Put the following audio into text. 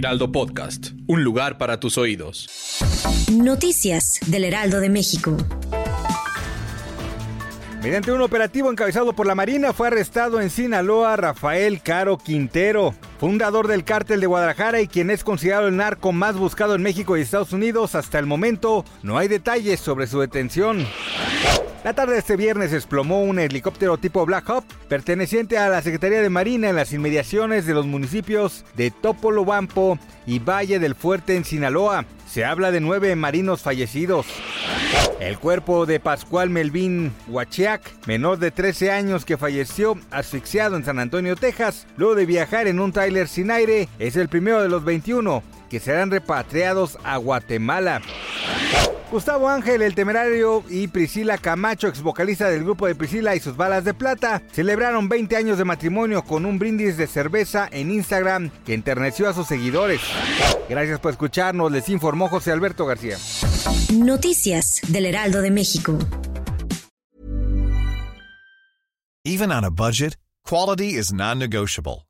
Heraldo Podcast, un lugar para tus oídos. Noticias del Heraldo de México. Mediante un operativo encabezado por la Marina fue arrestado en Sinaloa Rafael Caro Quintero, fundador del cártel de Guadalajara y quien es considerado el narco más buscado en México y Estados Unidos. Hasta el momento no hay detalles sobre su detención. La tarde de este viernes desplomó un helicóptero tipo Black Hawk perteneciente a la Secretaría de Marina en las inmediaciones de los municipios de Topolobampo y Valle del Fuerte en Sinaloa. Se habla de nueve marinos fallecidos. El cuerpo de Pascual Melvin Huachiac, menor de 13 años que falleció asfixiado en San Antonio, Texas, luego de viajar en un tráiler sin aire, es el primero de los 21 que serán repatriados a Guatemala. Gustavo Ángel, el temerario, y Priscila Camacho, ex vocalista del grupo de Priscila y sus balas de plata, celebraron 20 años de matrimonio con un brindis de cerveza en Instagram que enterneció a sus seguidores. Gracias por escucharnos, les informó José Alberto García. Noticias del Heraldo de México. Even on a budget, quality is non-negotiable.